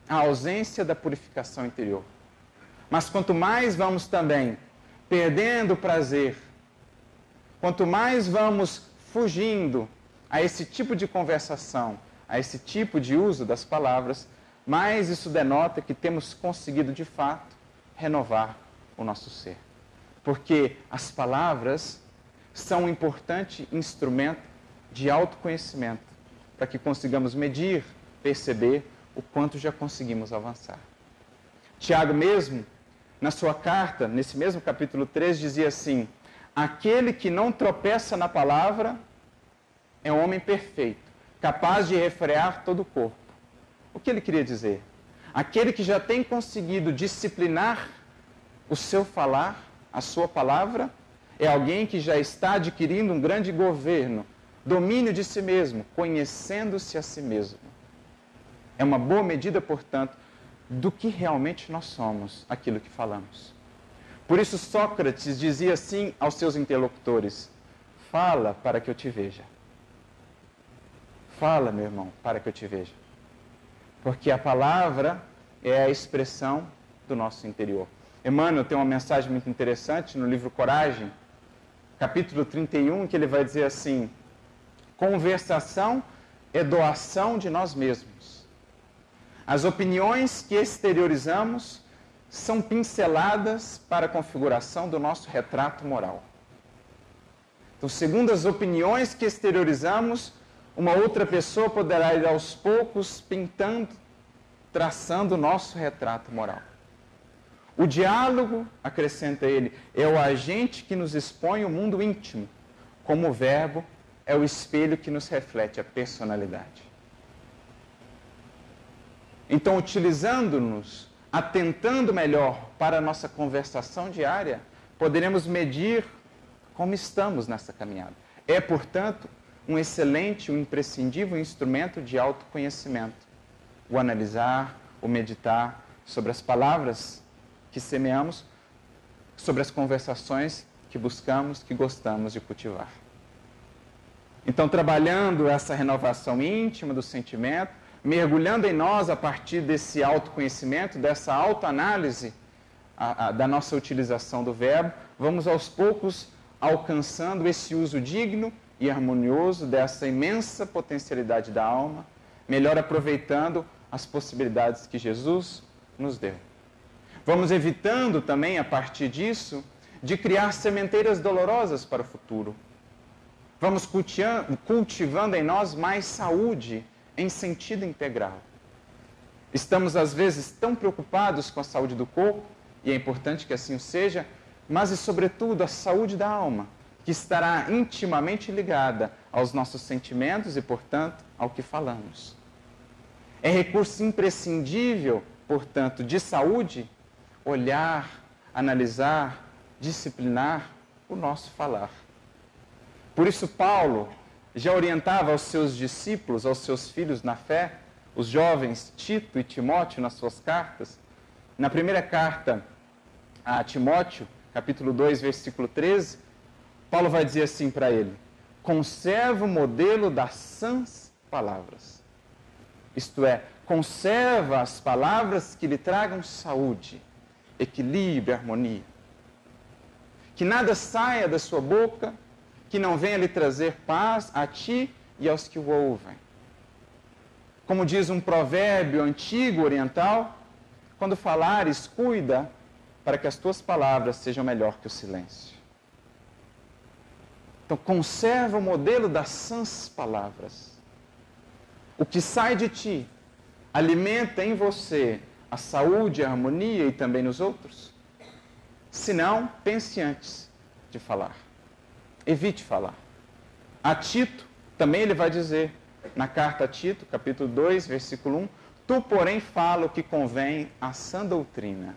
a ausência da purificação interior. Mas quanto mais vamos também perdendo o prazer, quanto mais vamos fugindo a esse tipo de conversação, a esse tipo de uso das palavras, mais isso denota que temos conseguido de fato renovar o nosso ser. Porque as palavras são um importante instrumento de autoconhecimento para que consigamos medir, perceber o quanto já conseguimos avançar. Tiago mesmo, na sua carta, nesse mesmo capítulo 3, dizia assim: Aquele que não tropeça na palavra é um homem perfeito, capaz de refrear todo o corpo. O que ele queria dizer? Aquele que já tem conseguido disciplinar o seu falar, a sua palavra, é alguém que já está adquirindo um grande governo, domínio de si mesmo, conhecendo-se a si mesmo. É uma boa medida, portanto, do que realmente nós somos, aquilo que falamos. Por isso, Sócrates dizia assim aos seus interlocutores: Fala para que eu te veja. Fala, meu irmão, para que eu te veja. Porque a palavra é a expressão do nosso interior. Emmanuel tem uma mensagem muito interessante no livro Coragem, capítulo 31, que ele vai dizer assim: conversação é doação de nós mesmos. As opiniões que exteriorizamos são pinceladas para a configuração do nosso retrato moral. Então, segundo as opiniões que exteriorizamos, uma outra pessoa poderá ir aos poucos pintando, traçando o nosso retrato moral. O diálogo, acrescenta ele, é o agente que nos expõe o mundo íntimo, como o verbo é o espelho que nos reflete a personalidade. Então, utilizando-nos, atentando melhor para a nossa conversação diária, poderemos medir como estamos nessa caminhada. É, portanto, um excelente, um imprescindível instrumento de autoconhecimento. O analisar, o meditar sobre as palavras que semeamos, sobre as conversações que buscamos, que gostamos de cultivar. Então, trabalhando essa renovação íntima do sentimento, mergulhando em nós a partir desse autoconhecimento, dessa autoanálise a, a, da nossa utilização do verbo, vamos aos poucos alcançando esse uso digno e harmonioso dessa imensa potencialidade da alma, melhor aproveitando as possibilidades que Jesus nos deu. Vamos evitando também, a partir disso, de criar sementeiras dolorosas para o futuro. Vamos cultivando em nós mais saúde em sentido integral. Estamos, às vezes, tão preocupados com a saúde do corpo, e é importante que assim o seja, mas e, sobretudo, a saúde da alma, que estará intimamente ligada aos nossos sentimentos e, portanto, ao que falamos. É recurso imprescindível, portanto, de saúde, olhar, analisar, disciplinar o nosso falar. Por isso, Paulo já orientava aos seus discípulos, aos seus filhos na fé, os jovens Tito e Timóteo nas suas cartas. Na primeira carta a Timóteo, capítulo 2, versículo 13, Paulo vai dizer assim para ele: conserva o modelo das sãs palavras. Isto é, conserva as palavras que lhe tragam saúde, equilíbrio, harmonia. Que nada saia da sua boca que não venha lhe trazer paz a ti e aos que o ouvem. Como diz um provérbio antigo oriental, quando falares, cuida para que as tuas palavras sejam melhor que o silêncio. Então, conserva o modelo das sãs palavras. O que sai de ti alimenta em você a saúde, a harmonia e também nos outros? Se não, pense antes de falar evite falar. A Tito, também ele vai dizer, na carta a Tito, capítulo 2, versículo 1, Tu, porém, fala o que convém à sã doutrina.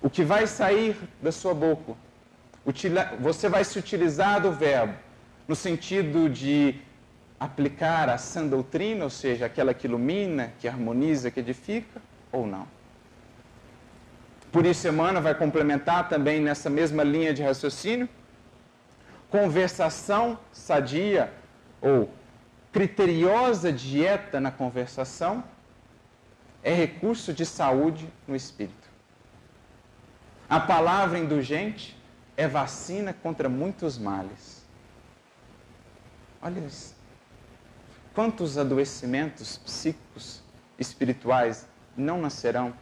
O que vai sair da sua boca, você vai se utilizar do verbo no sentido de aplicar a sã doutrina, ou seja, aquela que ilumina, que harmoniza, que edifica, ou não. Por isso, Emmanuel vai complementar também nessa mesma linha de raciocínio. Conversação sadia ou criteriosa dieta na conversação é recurso de saúde no espírito. A palavra indulgente é vacina contra muitos males. Olha isso. Quantos adoecimentos psíquicos, espirituais não nascerão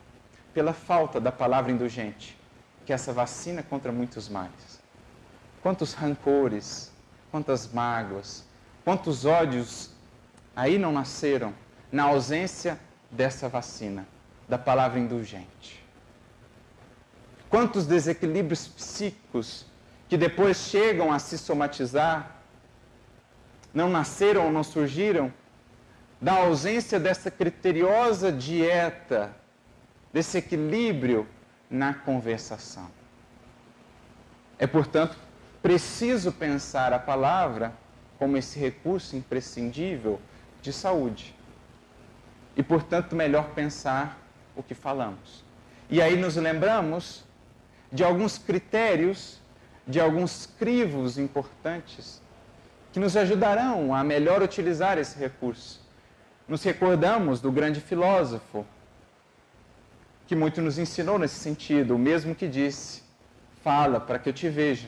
pela falta da palavra indulgente, que é essa vacina contra muitos males. Quantos rancores, quantas mágoas, quantos ódios aí não nasceram na ausência dessa vacina, da palavra indulgente. Quantos desequilíbrios psíquicos que depois chegam a se somatizar não nasceram ou não surgiram da ausência dessa criteriosa dieta desse equilíbrio na conversação. É, portanto, preciso pensar a palavra como esse recurso imprescindível de saúde. E, portanto, melhor pensar o que falamos. E aí nos lembramos de alguns critérios, de alguns crivos importantes que nos ajudarão a melhor utilizar esse recurso. Nos recordamos do grande filósofo que muito nos ensinou nesse sentido, o mesmo que disse: fala para que eu te veja.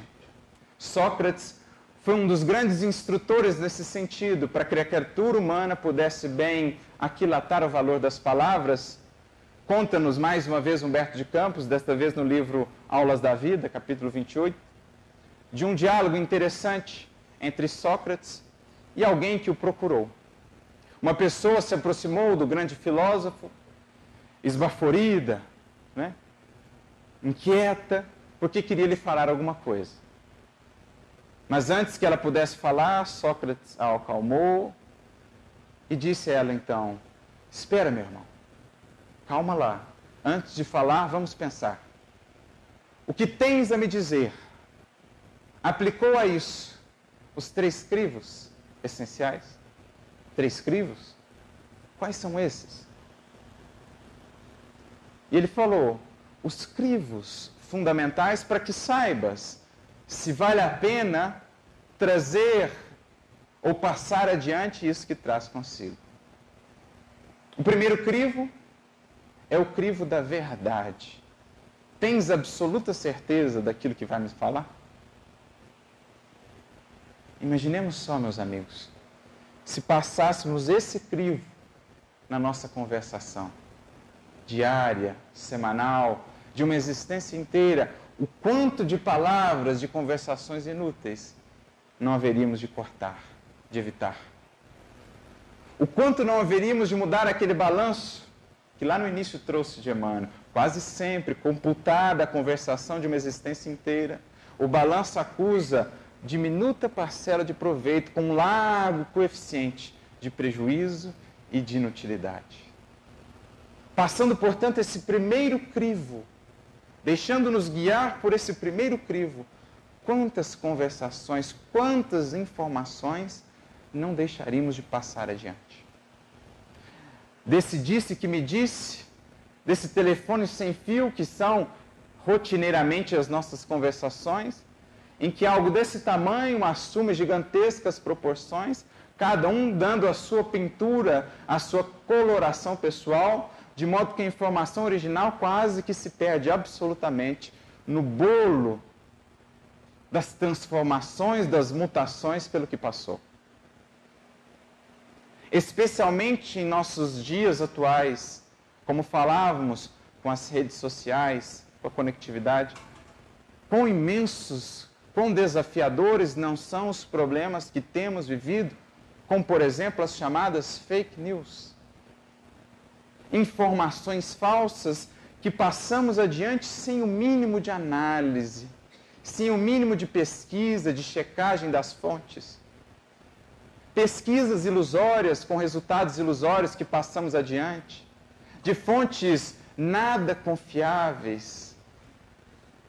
Sócrates foi um dos grandes instrutores nesse sentido, para que a criatura humana pudesse bem aquilatar o valor das palavras. Conta-nos mais uma vez Humberto de Campos, desta vez no livro Aulas da Vida, capítulo 28, de um diálogo interessante entre Sócrates e alguém que o procurou. Uma pessoa se aproximou do grande filósofo esbaforida, né? inquieta, porque queria lhe falar alguma coisa. Mas antes que ela pudesse falar, Sócrates a acalmou e disse a ela então: Espera, meu irmão, calma lá. Antes de falar, vamos pensar. O que tens a me dizer? Aplicou a isso os três crivos essenciais? Três crivos? Quais são esses? E ele falou: os crivos fundamentais para que saibas se vale a pena trazer ou passar adiante isso que traz consigo. O primeiro crivo é o crivo da verdade. Tens absoluta certeza daquilo que vai me falar? Imaginemos só, meus amigos, se passássemos esse crivo na nossa conversação diária, semanal, de uma existência inteira, o quanto de palavras, de conversações inúteis não haveríamos de cortar, de evitar. O quanto não haveríamos de mudar aquele balanço que lá no início trouxe de Emmanuel. Quase sempre, computada a conversação de uma existência inteira, o balanço acusa diminuta parcela de proveito com um largo coeficiente de prejuízo e de inutilidade. Passando, portanto, esse primeiro crivo, deixando-nos guiar por esse primeiro crivo, quantas conversações, quantas informações não deixaríamos de passar adiante. Desse disse que me disse, desse telefone sem fio que são rotineiramente as nossas conversações, em que algo desse tamanho assume gigantescas proporções, cada um dando a sua pintura, a sua coloração pessoal, de modo que a informação original quase que se perde absolutamente no bolo das transformações, das mutações pelo que passou. Especialmente em nossos dias atuais, como falávamos com as redes sociais, com a conectividade, quão imensos Quão desafiadores não são os problemas que temos vivido, como, por exemplo, as chamadas fake news. Informações falsas que passamos adiante sem o mínimo de análise, sem o mínimo de pesquisa, de checagem das fontes. Pesquisas ilusórias com resultados ilusórios que passamos adiante, de fontes nada confiáveis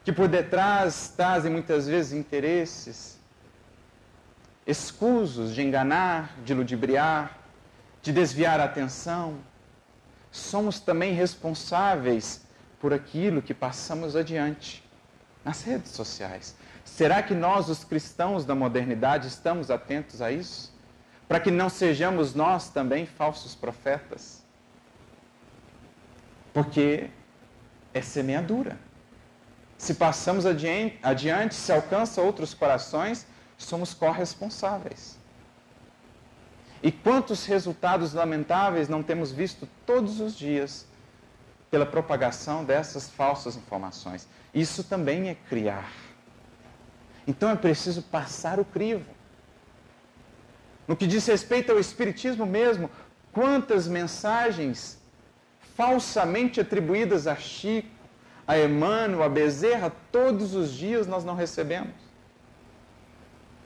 que por detrás trazem muitas vezes interesses escusos de enganar, de ludibriar, de desviar a atenção. Somos também responsáveis por aquilo que passamos adiante nas redes sociais. Será que nós, os cristãos da modernidade, estamos atentos a isso? Para que não sejamos nós também falsos profetas? Porque é semeadura. Se passamos adiante, adiante, se alcança outros corações, somos corresponsáveis. E quantos resultados lamentáveis não temos visto todos os dias pela propagação dessas falsas informações? Isso também é criar. Então é preciso passar o crivo. No que diz respeito ao Espiritismo mesmo, quantas mensagens falsamente atribuídas a Chico, a Emmanuel, a Bezerra, todos os dias nós não recebemos.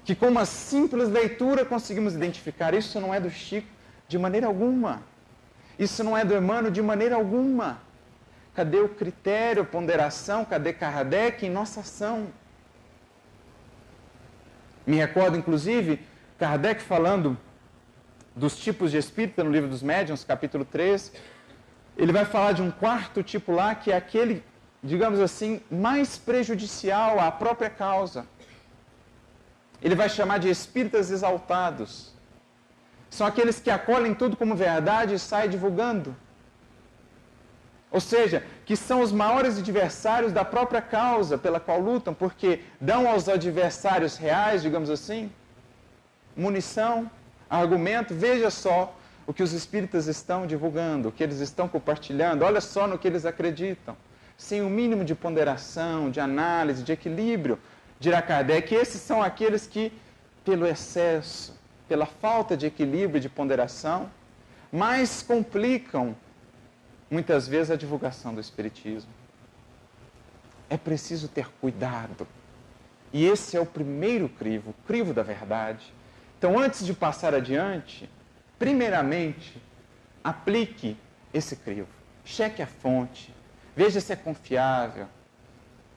Que com uma simples leitura conseguimos identificar. Isso não é do Chico de maneira alguma. Isso não é do Emmanuel de maneira alguma. Cadê o critério, ponderação? Cadê Kardec em nossa ação? Me recordo, inclusive, Kardec falando dos tipos de espírito no livro dos médiuns, capítulo 3. Ele vai falar de um quarto tipo lá, que é aquele digamos assim, mais prejudicial à própria causa. Ele vai chamar de espíritas exaltados. São aqueles que acolhem tudo como verdade e saem divulgando. Ou seja, que são os maiores adversários da própria causa pela qual lutam, porque dão aos adversários reais, digamos assim, munição, argumento. Veja só o que os espíritas estão divulgando, o que eles estão compartilhando, olha só no que eles acreditam sem o um mínimo de ponderação, de análise, de equilíbrio, dirá Kardec, esses são aqueles que, pelo excesso, pela falta de equilíbrio e de ponderação, mais complicam, muitas vezes, a divulgação do Espiritismo. É preciso ter cuidado. E esse é o primeiro crivo, o crivo da verdade. Então, antes de passar adiante, primeiramente, aplique esse crivo. Cheque a fonte. Veja se é confiável.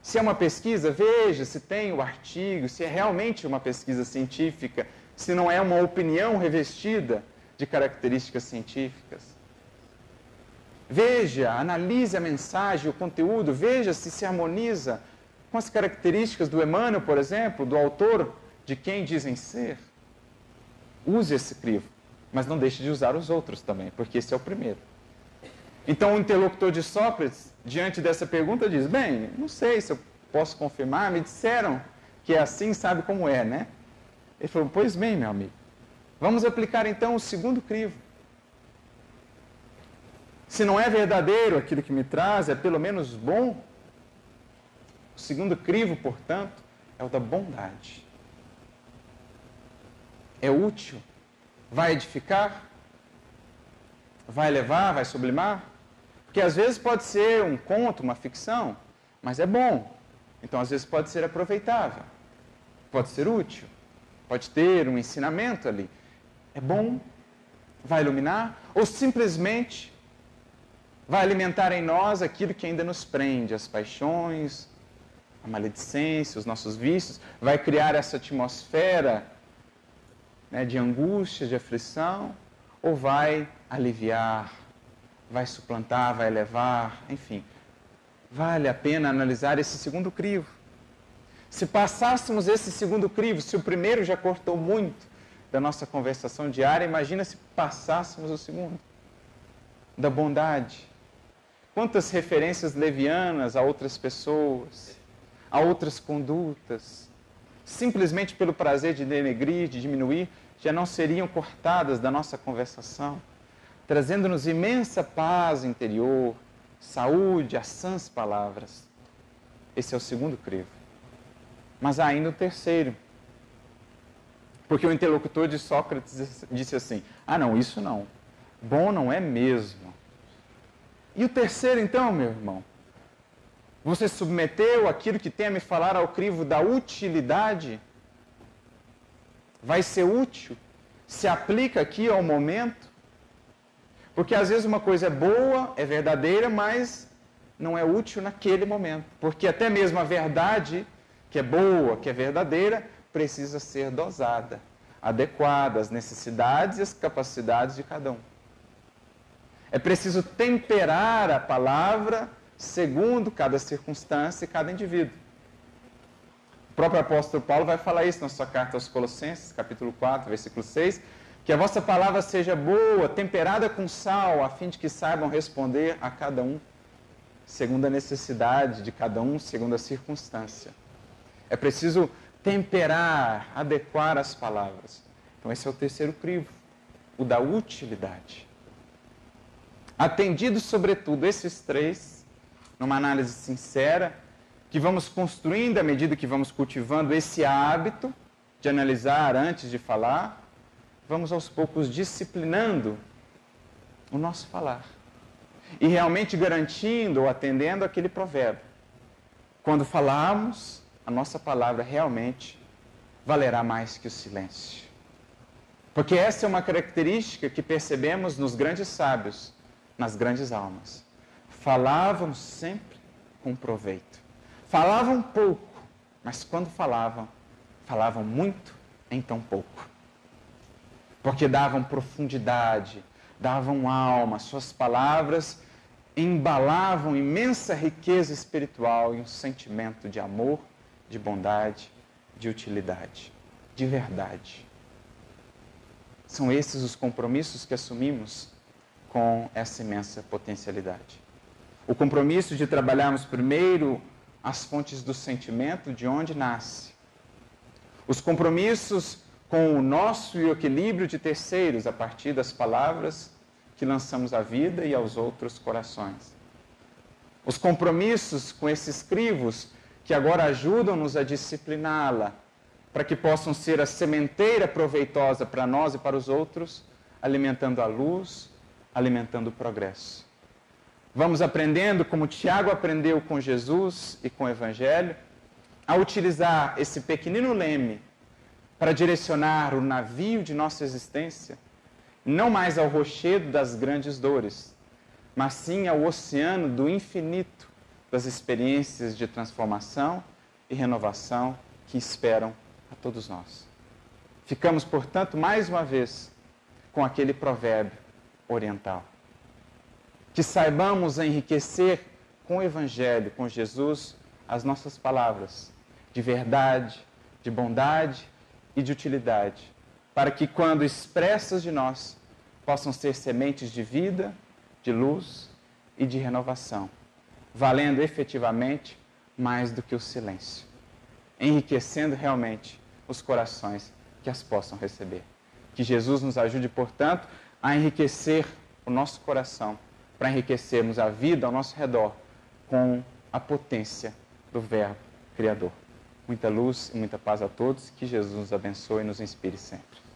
Se é uma pesquisa, veja se tem o artigo, se é realmente uma pesquisa científica, se não é uma opinião revestida de características científicas. Veja, analise a mensagem, o conteúdo, veja se se harmoniza com as características do Emmanuel, por exemplo, do autor de quem dizem ser. Use esse crivo, mas não deixe de usar os outros também, porque esse é o primeiro. Então, o interlocutor de Sócrates, diante dessa pergunta, diz: Bem, não sei se eu posso confirmar, me disseram que é assim, sabe como é, né? Ele falou: Pois bem, meu amigo, vamos aplicar então o segundo crivo. Se não é verdadeiro aquilo que me traz, é pelo menos bom. O segundo crivo, portanto, é o da bondade. É útil? Vai edificar? Vai levar? Vai sublimar? Porque às vezes pode ser um conto, uma ficção, mas é bom. Então às vezes pode ser aproveitável, pode ser útil, pode ter um ensinamento ali. É bom, vai iluminar, ou simplesmente vai alimentar em nós aquilo que ainda nos prende, as paixões, a maledicência, os nossos vícios, vai criar essa atmosfera né, de angústia, de aflição, ou vai aliviar vai suplantar, vai elevar, enfim. Vale a pena analisar esse segundo crivo. Se passássemos esse segundo crivo, se o primeiro já cortou muito da nossa conversação diária, imagina se passássemos o segundo. Da bondade. Quantas referências levianas a outras pessoas, a outras condutas, simplesmente pelo prazer de denegrir, de diminuir, já não seriam cortadas da nossa conversação trazendo-nos imensa paz interior, saúde, as sãs palavras. Esse é o segundo crivo. Mas há ainda o terceiro. Porque o interlocutor de Sócrates disse assim: Ah, não, isso não. Bom não é mesmo. E o terceiro, então, meu irmão? Você submeteu aquilo que tem a me falar ao crivo da utilidade? Vai ser útil? Se aplica aqui ao momento? Porque às vezes uma coisa é boa, é verdadeira, mas não é útil naquele momento. Porque até mesmo a verdade, que é boa, que é verdadeira, precisa ser dosada, adequada às necessidades e às capacidades de cada um. É preciso temperar a palavra segundo cada circunstância e cada indivíduo. O próprio apóstolo Paulo vai falar isso na sua carta aos Colossenses, capítulo 4, versículo 6, que a vossa palavra seja boa, temperada com sal, a fim de que saibam responder a cada um, segundo a necessidade de cada um, segundo a circunstância. É preciso temperar, adequar as palavras. Então, esse é o terceiro crivo, o da utilidade. Atendido, sobretudo, esses três, numa análise sincera, que vamos construindo à medida que vamos cultivando esse hábito de analisar antes de falar, vamos aos poucos disciplinando o nosso falar e realmente garantindo ou atendendo aquele provérbio. Quando falarmos, a nossa palavra realmente valerá mais que o silêncio. Porque essa é uma característica que percebemos nos grandes sábios, nas grandes almas. Falavam sempre com proveito. Falavam pouco, mas quando falavam, falavam muito em tão pouco porque davam profundidade, davam alma, suas palavras embalavam imensa riqueza espiritual e um sentimento de amor, de bondade, de utilidade, de verdade. São esses os compromissos que assumimos com essa imensa potencialidade. O compromisso de trabalharmos primeiro as fontes do sentimento, de onde nasce. Os compromissos com o nosso equilíbrio de terceiros a partir das palavras que lançamos à vida e aos outros corações. Os compromissos com esses crivos que agora ajudam-nos a discipliná-la, para que possam ser a sementeira proveitosa para nós e para os outros, alimentando a luz, alimentando o progresso. Vamos aprendendo como Tiago aprendeu com Jesus e com o Evangelho, a utilizar esse pequenino leme para direcionar o navio de nossa existência, não mais ao rochedo das grandes dores, mas sim ao oceano do infinito das experiências de transformação e renovação que esperam a todos nós. Ficamos, portanto, mais uma vez com aquele provérbio oriental. Que saibamos enriquecer com o Evangelho, com Jesus, as nossas palavras de verdade, de bondade e de utilidade, para que, quando expressas de nós, possam ser sementes de vida, de luz e de renovação, valendo efetivamente mais do que o silêncio, enriquecendo realmente os corações que as possam receber. Que Jesus nos ajude, portanto, a enriquecer o nosso coração, para enriquecermos a vida ao nosso redor com a potência do Verbo Criador. Muita luz e muita paz a todos. Que Jesus nos abençoe e nos inspire sempre.